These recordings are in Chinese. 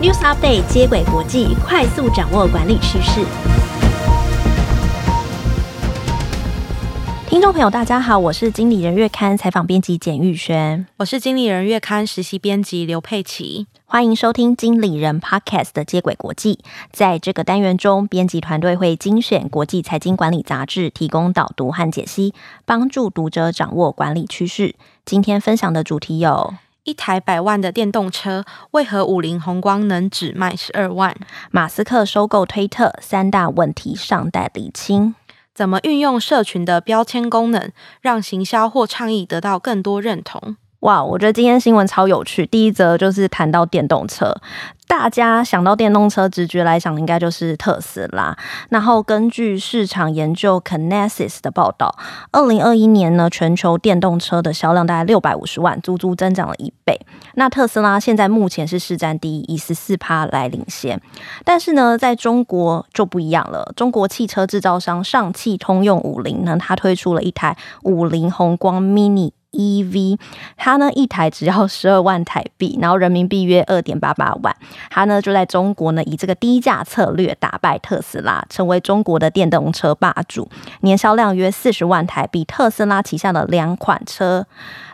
News Update 接轨国际，快速掌握管理趋势。听众朋友，大家好，我是经理人月刊采访编辑简玉轩，我是经理人月刊实习编辑刘佩琪。欢迎收听经理人 Podcast 的接轨国际。在这个单元中，编辑团队会精选国际财经管理杂志，提供导读和解析，帮助读者掌握管理趋势。今天分享的主题有：一台百万的电动车，为何五菱宏光能只卖十二万？马斯克收购推特，三大问题尚待厘清。怎么运用社群的标签功能，让行销或倡议得到更多认同？哇，我觉得今天新闻超有趣。第一则就是谈到电动车，大家想到电动车，直觉来想应该就是特斯拉。然后根据市场研究 Canalys 的报道，二零二一年呢，全球电动车的销量大概六百五十万，足足增长了一倍。那特斯拉现在目前是市占第一，以十四趴来领先。但是呢，在中国就不一样了。中国汽车制造商上汽通用五菱呢，它推出了一台五菱宏光 mini。EV，它呢一台只要十二万台币，然后人民币约二点八八万。它呢就在中国呢以这个低价策略打败特斯拉，成为中国的电动车霸主，年销量约四十万台，比特斯拉旗下的两款车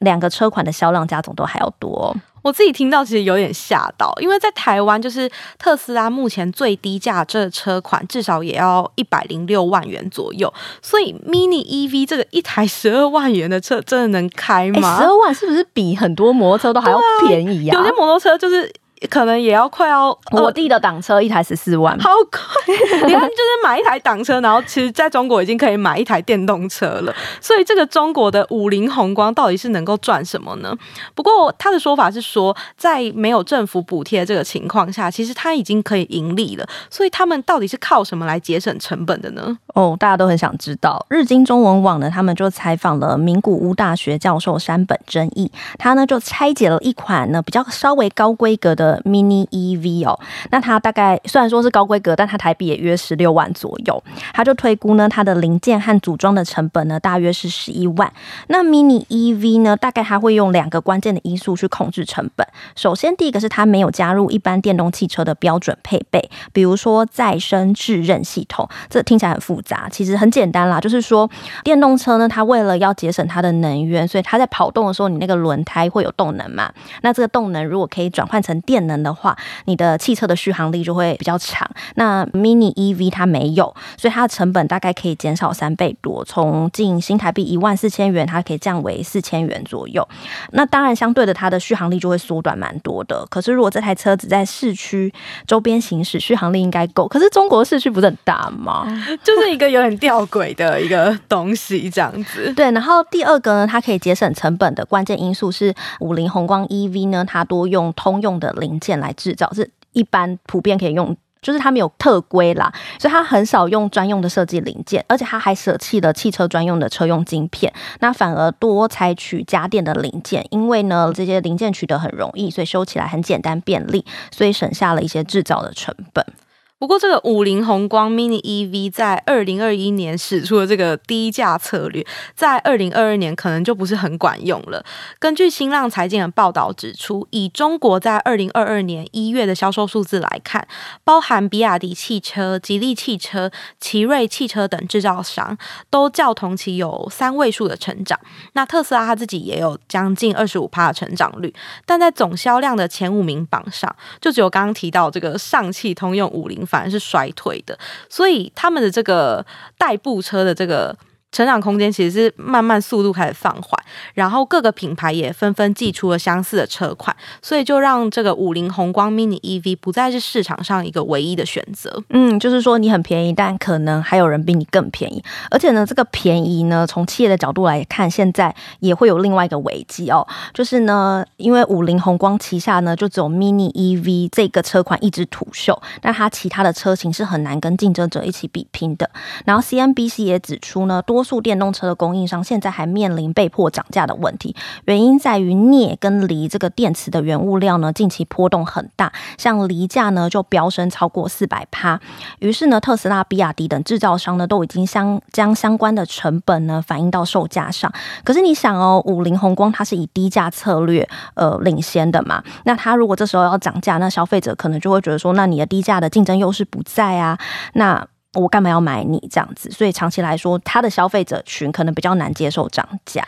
两个车款的销量加总都还要多。我自己听到其实有点吓到，因为在台湾就是特斯拉目前最低价这车款至少也要一百零六万元左右，所以 Mini EV 这个一台十二万元的车真的能开吗？十二万是不是比很多摩托车都还要便宜呀？有些摩托车就是。可能也要快要，我弟的挡车一台十四万，好贵！你看，就是买一台挡车，然后其实在中国已经可以买一台电动车了。所以这个中国的五菱宏光到底是能够赚什么呢？不过他的说法是说，在没有政府补贴这个情况下，其实他已经可以盈利了。所以他们到底是靠什么来节省成本的呢？哦，大家都很想知道。日经中文网呢，他们就采访了名古屋大学教授山本真义，他呢就拆解了一款呢比较稍微高规格的。Mini EV 哦，那它大概虽然说是高规格，但它台币也约十六万左右。他就推估呢，它的零件和组装的成本呢，大约是十一万。那 Mini EV 呢，大概它会用两个关键的因素去控制成本。首先，第一个是它没有加入一般电动汽车的标准配备，比如说再生制韧系统，这听起来很复杂，其实很简单啦，就是说电动车呢，它为了要节省它的能源，所以它在跑动的时候，你那个轮胎会有动能嘛？那这个动能如果可以转换成电能的话，你的汽车的续航力就会比较长。那 Mini EV 它没有，所以它的成本大概可以减少三倍多，从近新台币一万四千元，它可以降为四千元左右。那当然，相对的，它的续航力就会缩短蛮多的。可是，如果这台车子在市区周边行驶，续航力应该够。可是，中国市区不是很大吗？就是一个有点吊诡的一个东西，这样子。对。然后第二个呢，它可以节省成本的关键因素是五菱宏光 EV 呢，它多用通用的零零件来制造，是一般普遍可以用，就是它没有特规啦，所以它很少用专用的设计零件，而且它还舍弃了汽车专用的车用晶片，那反而多采取家电的零件，因为呢这些零件取得很容易，所以修起来很简单便利，所以省下了一些制造的成本。不过，这个五菱宏光 Mini EV 在二零二一年使出了这个低价策略，在二零二二年可能就不是很管用了。根据新浪财经的报道指出，以中国在二零二二年一月的销售数字来看，包含比亚迪汽车、吉利汽车、奇瑞汽车等制造商，都较同期有三位数的成长。那特斯拉它自己也有将近二十五趴的成长率，但在总销量的前五名榜上，就只有刚刚提到这个上汽通用五菱。反而是衰退的，所以他们的这个代步车的这个。成长空间其实是慢慢速度开始放缓，然后各个品牌也纷纷祭出了相似的车款，所以就让这个五菱宏光 Mini EV 不再是市场上一个唯一的选择。嗯，就是说你很便宜，但可能还有人比你更便宜。而且呢，这个便宜呢，从企业的角度来看，现在也会有另外一个危机哦，就是呢，因为五菱宏光旗下呢就只有 Mini EV 这个车款一枝独秀，那它其他的车型是很难跟竞争者一起比拼的。然后 CNBC 也指出呢，多多数电动车的供应商现在还面临被迫涨价的问题，原因在于镍跟锂这个电池的原物料呢，近期波动很大，像锂价呢就飙升超过四百趴。于是呢，特斯拉、比亚迪等制造商呢都已经相将相关的成本呢反映到售价上。可是你想哦，五菱宏光它是以低价策略呃领先的嘛，那它如果这时候要涨价，那消费者可能就会觉得说，那你的低价的竞争优势不在啊，那。我干嘛要买你这样子？所以长期来说，他的消费者群可能比较难接受涨价。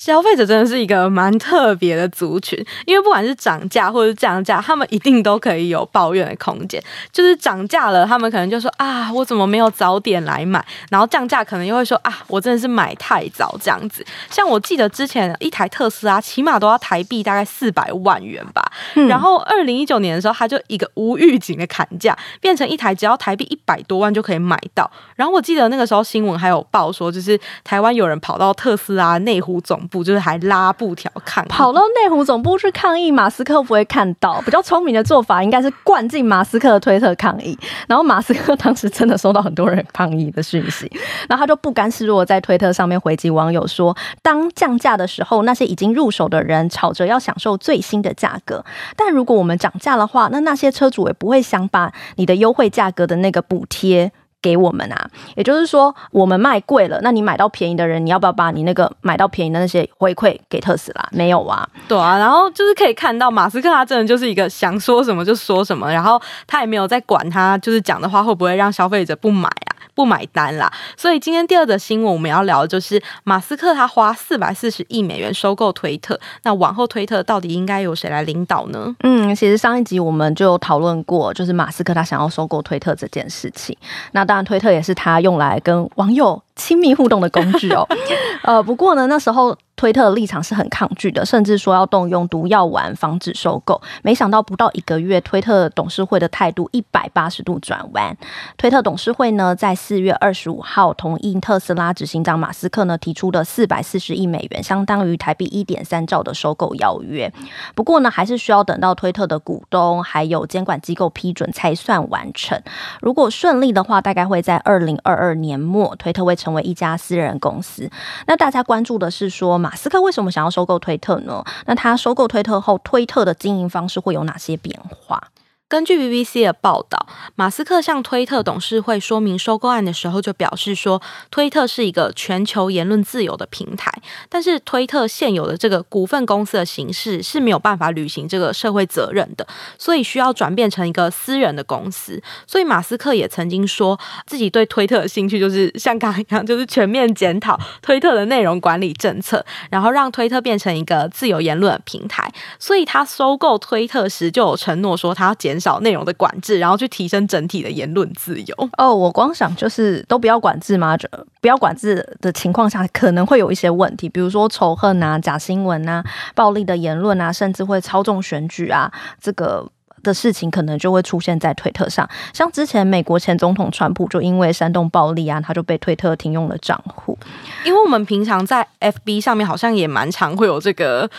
消费者真的是一个蛮特别的族群，因为不管是涨价或者是降价，他们一定都可以有抱怨的空间。就是涨价了，他们可能就说啊，我怎么没有早点来买？然后降价可能又会说啊，我真的是买太早这样子。像我记得之前一台特斯拉起码都要台币大概四百万元吧。嗯、然后二零一九年的时候，它就一个无预警的砍价，变成一台只要台币一百多万就可以买到。然后我记得那个时候新闻还有报说，就是台湾有人跑到特斯拉内湖总。不就是还拉布条抗议，跑到内湖总部去抗议，马斯克不会看到。比较聪明的做法应该是灌进马斯克的推特抗议，然后马斯克 当时真的收到很多人抗议的讯息，然后他就不甘示弱，在推特上面回击网友说：当降价的时候，那些已经入手的人吵着要享受最新的价格，但如果我们涨价的话，那那些车主也不会想把你的优惠价格的那个补贴。给我们啊，也就是说，我们卖贵了，那你买到便宜的人，你要不要把你那个买到便宜的那些回馈给特斯拉？没有啊，对啊，然后就是可以看到马斯克他真的就是一个想说什么就说什么，然后他也没有在管他就是讲的话会不会让消费者不买啊。不买单啦，所以今天第二则新闻我们要聊的就是马斯克他花四百四十亿美元收购推特，那往后推特到底应该由谁来领导呢？嗯，其实上一集我们就讨论过，就是马斯克他想要收购推特这件事情。那当然，推特也是他用来跟网友亲密互动的工具哦。呃，不过呢，那时候。推特的立场是很抗拒的，甚至说要动用毒药丸防止收购。没想到不到一个月，推特董事会的态度一百八十度转弯。推特董事会呢，在四月二十五号同意特斯拉执行长马斯克呢提出的四百四十亿美元，相当于台币一点三兆的收购邀约。不过呢，还是需要等到推特的股东还有监管机构批准才算完成。如果顺利的话，大概会在二零二二年末，推特会成为一家私人公司。那大家关注的是说马。马斯克为什么想要收购推特呢？那他收购推特后，推特的经营方式会有哪些变化？根据 BBC 的报道，马斯克向推特董事会说明收购案的时候，就表示说，推特是一个全球言论自由的平台，但是推特现有的这个股份公司的形式是没有办法履行这个社会责任的，所以需要转变成一个私人的公司。所以马斯克也曾经说自己对推特的兴趣就是像刚刚一样，就是全面检讨推特的内容管理政策，然后让推特变成一个自由言论的平台。所以他收购推特时就有承诺说，他要减少内容的管制，然后去提升整体的言论自由。哦，我光想就是都不要管制吗？就不要管制的情况下，可能会有一些问题，比如说仇恨啊、假新闻啊、暴力的言论啊，甚至会操纵选举啊，这个的事情可能就会出现在推特上。像之前美国前总统川普就因为煽动暴力啊，他就被推特停用了账户。因为我们平常在 FB 上面好像也蛮常会有这个。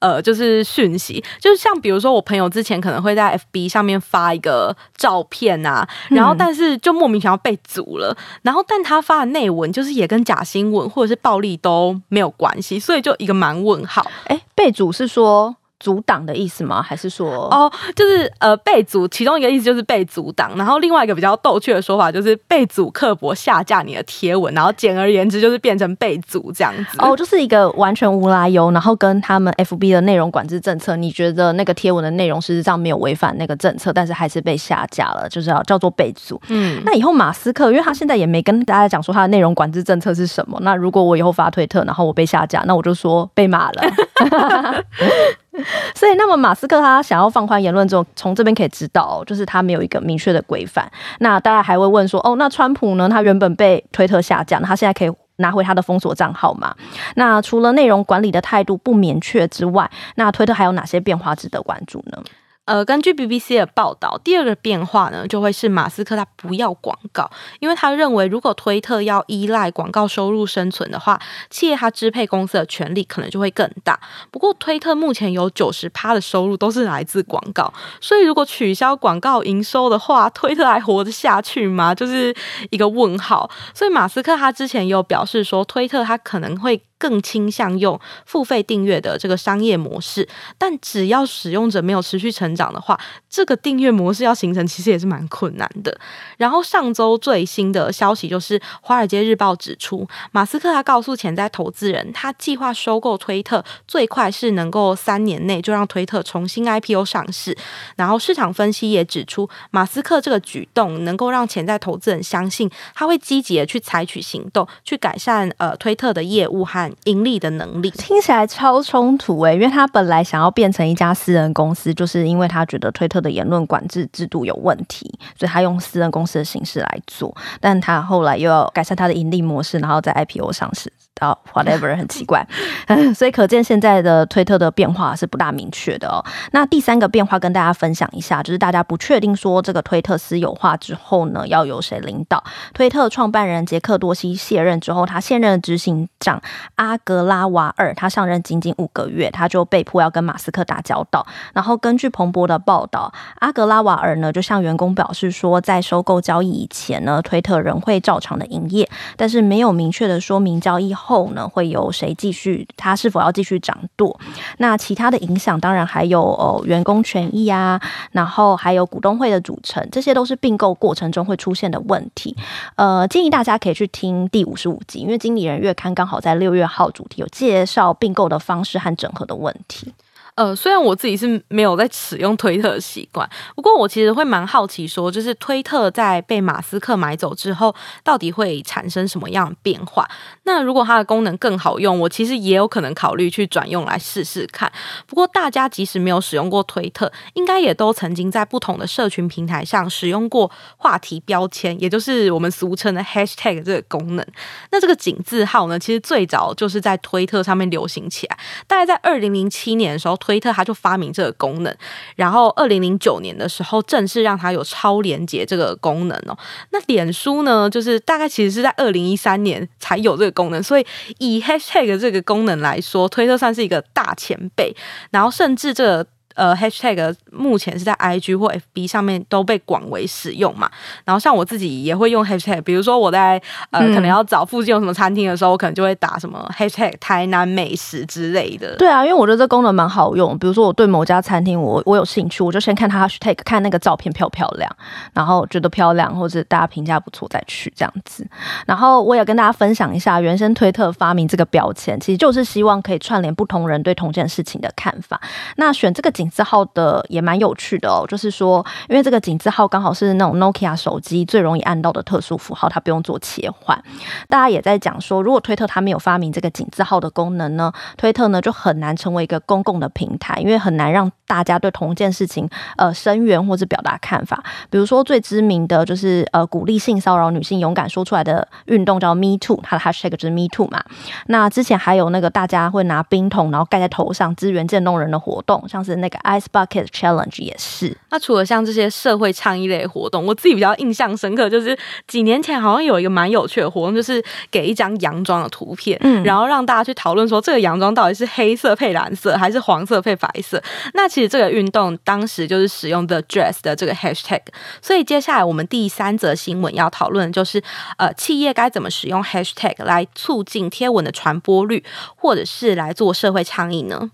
呃，就是讯息，就是像比如说，我朋友之前可能会在 FB 上面发一个照片啊，然后但是就莫名其妙被阻了，然后但他发的内文就是也跟假新闻或者是暴力都没有关系，所以就一个蛮问号。诶，被阻是说？阻挡的意思吗？还是说哦，就是呃被阻，其中一个意思就是被阻挡，然后另外一个比较逗趣的说法就是被阻刻薄下架你的贴文，然后简而言之就是变成被阻这样子。哦，就是一个完全无来由，然后跟他们 FB 的内容管制政策，你觉得那个贴文的内容事实上没有违反那个政策，但是还是被下架了，就是要叫做被阻。嗯，那以后马斯克，因为他现在也没跟大家讲说他的内容管制政策是什么，那如果我以后发推特，然后我被下架，那我就说被骂了。所以，那么马斯克他想要放宽言论之后，从这边可以知道，就是他没有一个明确的规范。那大家还会问说，哦，那川普呢？他原本被推特下架，他现在可以拿回他的封锁账号吗？那除了内容管理的态度不明确之外，那推特还有哪些变化值得关注呢？呃，根据 BBC 的报道，第二个变化呢，就会是马斯克他不要广告，因为他认为如果推特要依赖广告收入生存的话，企业他支配公司的权力可能就会更大。不过，推特目前有九十趴的收入都是来自广告，所以如果取消广告营收的话，推特还活得下去吗？就是一个问号。所以，马斯克他之前有表示说，推特他可能会。更倾向用付费订阅的这个商业模式，但只要使用者没有持续成长的话，这个订阅模式要形成其实也是蛮困难的。然后上周最新的消息就是，《华尔街日报》指出，马斯克他告诉潜在投资人，他计划收购推特，最快是能够三年内就让推特重新 IPO 上市。然后市场分析也指出，马斯克这个举动能够让潜在投资人相信，他会积极的去采取行动，去改善呃推特的业务和。盈利的能力听起来超冲突诶，因为他本来想要变成一家私人公司，就是因为他觉得推特的言论管制制度有问题，所以他用私人公司的形式来做。但他后来又要改善他的盈利模式，然后在 IPO 上市，到 whatever 很奇怪。所以可见现在的推特的变化是不大明确的哦。那第三个变化跟大家分享一下，就是大家不确定说这个推特私有化之后呢，要由谁领导。推特创办人杰克多西卸任之后，他现任执行长。阿格拉瓦尔，他上任仅仅五个月，他就被迫要跟马斯克打交道。然后根据彭博的报道，阿格拉瓦尔呢就向员工表示说，在收购交易以前呢，推特仍会照常的营业，但是没有明确的说明交易后呢会由谁继续，他是否要继续掌舵。那其他的影响当然还有哦员工权益啊，然后还有股东会的组成，这些都是并购过程中会出现的问题。呃，建议大家可以去听第五十五集，因为经理人月刊刚好在六月。号主题有介绍并购的方式和整合的问题。呃，虽然我自己是没有在使用推特的习惯，不过我其实会蛮好奇，说就是推特在被马斯克买走之后，到底会产生什么样的变化？那如果它的功能更好用，我其实也有可能考虑去转用来试试看。不过大家即使没有使用过推特，应该也都曾经在不同的社群平台上使用过话题标签，也就是我们俗称的 hashtag 这个功能。那这个井字号呢，其实最早就是在推特上面流行起来，大概在二零零七年的时候。推特他就发明这个功能，然后二零零九年的时候正式让它有超连接这个功能哦。那脸书呢，就是大概其实是在二零一三年才有这个功能，所以以 hashtag 这个功能来说，推特算是一个大前辈。然后甚至这个。呃，hashtag 目前是在 IG 或 FB 上面都被广为使用嘛。然后像我自己也会用 hashtag，比如说我在呃、嗯、可能要找附近有什么餐厅的时候，我可能就会打什么 hashtag 台南美食之类的。对啊，因为我觉得这功能蛮好用。比如说我对某家餐厅我我有兴趣，我就先看它 hashtag，看那个照片漂不漂亮，然后觉得漂亮或者大家评价不错再去这样子。然后我也跟大家分享一下，原先推特发明这个标签，其实就是希望可以串联不同人对同件事情的看法。那选这个。井字号的也蛮有趣的哦，就是说，因为这个井字号刚好是那种 Nokia 手机最容易按到的特殊符号，它不用做切换。大家也在讲说，如果推特它没有发明这个井字号的功能呢，推特呢就很难成为一个公共的平台，因为很难让大家对同一件事情呃声援或者表达看法。比如说最知名的就是呃鼓励性骚扰女性勇敢说出来的运动叫 Me Too，它的 Hashtag 就是 Me Too 嘛。那之前还有那个大家会拿冰桶然后盖在头上支援渐冻人的活动，像是那个 Ice Bucket Challenge 也是。那除了像这些社会倡议类活动，我自己比较印象深刻，就是几年前好像有一个蛮有趣的活动，就是给一张洋装的图片，嗯，然后让大家去讨论说这个洋装到底是黑色配蓝色，还是黄色配白色。那其实这个运动当时就是使用 The Dress 的这个 Hashtag。所以接下来我们第三则新闻要讨论的就是，呃，企业该怎么使用 Hashtag 来促进贴文的传播率，或者是来做社会倡议呢？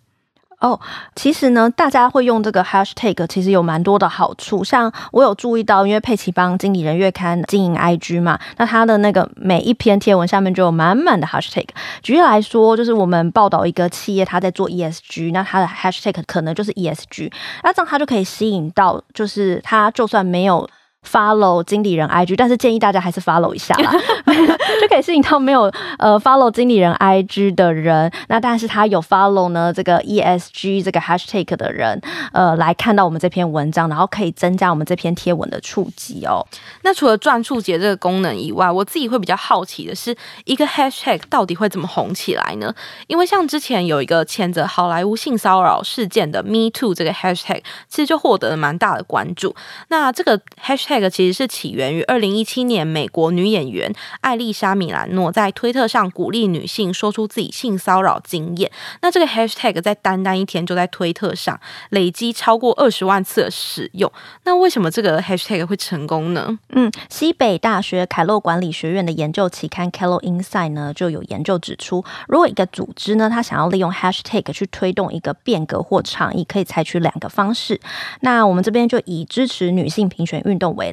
哦其实呢，大家会用这个 hashtag，其实有蛮多的好处。像我有注意到，因为佩奇帮经理人月刊经营 IG 嘛，那他的那个每一篇贴文下面就有满满的 hashtag。举例来说，就是我们报道一个企业，他在做 ESG，那他的 hashtag 可能就是 ESG，那这样他就可以吸引到，就是他就算没有。Follow 经理人 IG，但是建议大家还是 follow 一下啦，就可以吸引到没有呃 follow 经理人 IG 的人。那但是他有 follow 呢这个 ESG 这个 hashtag 的人，呃，来看到我们这篇文章，然后可以增加我们这篇贴文的触及哦。那除了赚触及这个功能以外，我自己会比较好奇的是，一个 hashtag 到底会怎么红起来呢？因为像之前有一个谴责好莱坞性骚扰事件的 Me Too 这个 hashtag，其实就获得了蛮大的关注。那这个 hashtag 这个其实是起源于二零一七年，美国女演员艾丽莎米兰诺在推特上鼓励女性说出自己性骚扰经验。那这个 hashtag 在单单一天就在推特上累积超过二十万次的使用。那为什么这个 hashtag 会成功呢？嗯，西北大学凯洛管理学院的研究期刊 Kello Insight 呢就有研究指出，如果一个组织呢，他想要利用 hashtag 去推动一个变革或倡议，可以采取两个方式。那我们这边就以支持女性平权运动为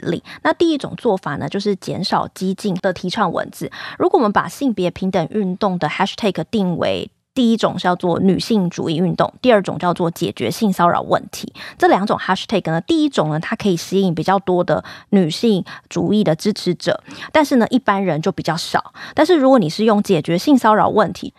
那第一种做法呢，就是减少激进的提倡文字。如果我们把性别平等运动的 hashtag 定为第一种叫做女性主义运动，第二种叫做解决性骚扰问题，这两种 hashtag 呢，第一种呢，它可以吸引比较多的女性主义的支持者，但是呢，一般人就比较少。但是如果你是用解决性骚扰问题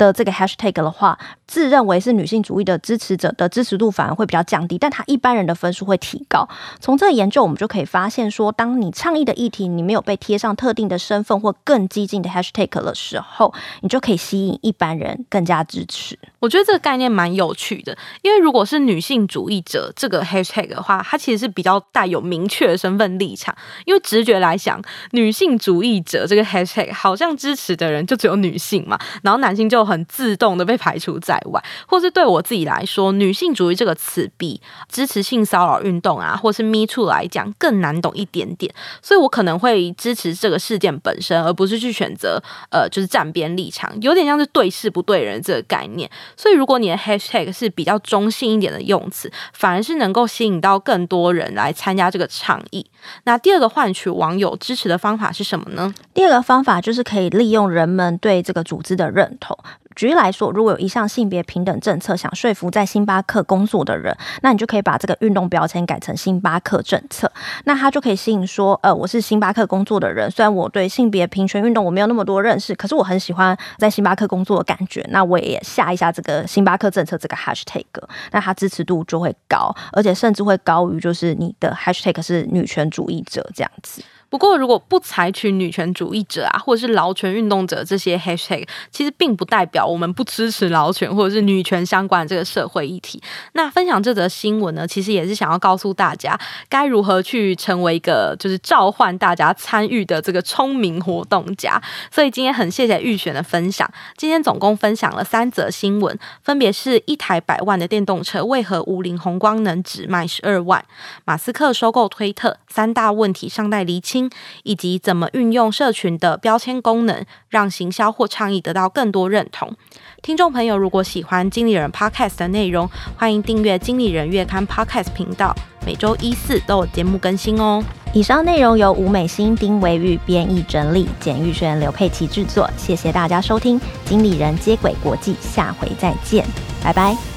的这个 hashtag 的话，自认为是女性主义的支持者的支持度反而会比较降低，但他一般人的分数会提高。从这个研究，我们就可以发现说，当你倡议的议题你没有被贴上特定的身份或更激进的 hashtag 的时候，你就可以吸引一般人更加支持。我觉得这个概念蛮有趣的，因为如果是女性主义者这个 hashtag 的话，它其实是比较带有明确的身份立场。因为直觉来想，女性主义者这个 hashtag 好像支持的人就只有女性嘛，然后男性就很自动的被排除在外，或是对我自己来说，女性主义这个词比支持性骚扰运动啊，或是 Me Too 来讲更难懂一点点，所以我可能会支持这个事件本身，而不是去选择呃就是站边立场，有点像是对事不对人这个概念。所以如果你的 hashtag 是比较中性一点的用词，反而是能够吸引到更多人来参加这个倡议。那第二个换取网友支持的方法是什么呢？第二个方法就是可以利用人们对这个组织的认同。举例来说，如果有一项性别平等政策想说服在星巴克工作的人，那你就可以把这个运动标签改成星巴克政策，那他就可以吸引说，呃，我是星巴克工作的人，虽然我对性别平权运动我没有那么多认识，可是我很喜欢在星巴克工作的感觉，那我也下一下这个星巴克政策这个 hashtag，那他支持度就会高，而且甚至会高于就是你的 hashtag 是女权主义者这样子。不过，如果不采取女权主义者啊，或者是劳权运动者这些 hashtag，其实并不代表我们不支持劳权或者是女权相关的这个社会议题。那分享这则新闻呢，其实也是想要告诉大家，该如何去成为一个就是召唤大家参与的这个聪明活动家。所以今天很谢谢玉璇的分享。今天总共分享了三则新闻，分别是一台百万的电动车为何五菱宏光能只卖十二万，马斯克收购推特三大问题尚待厘清。以及怎么运用社群的标签功能，让行销或倡议得到更多认同。听众朋友，如果喜欢经理人 Podcast 的内容，欢迎订阅经理人月刊 Podcast 频道，每周一四都有节目更新哦。以上内容由吴美心、丁维玉编译整理，简玉轩、刘佩琪制作。谢谢大家收听，经理人接轨国际，下回再见，拜拜。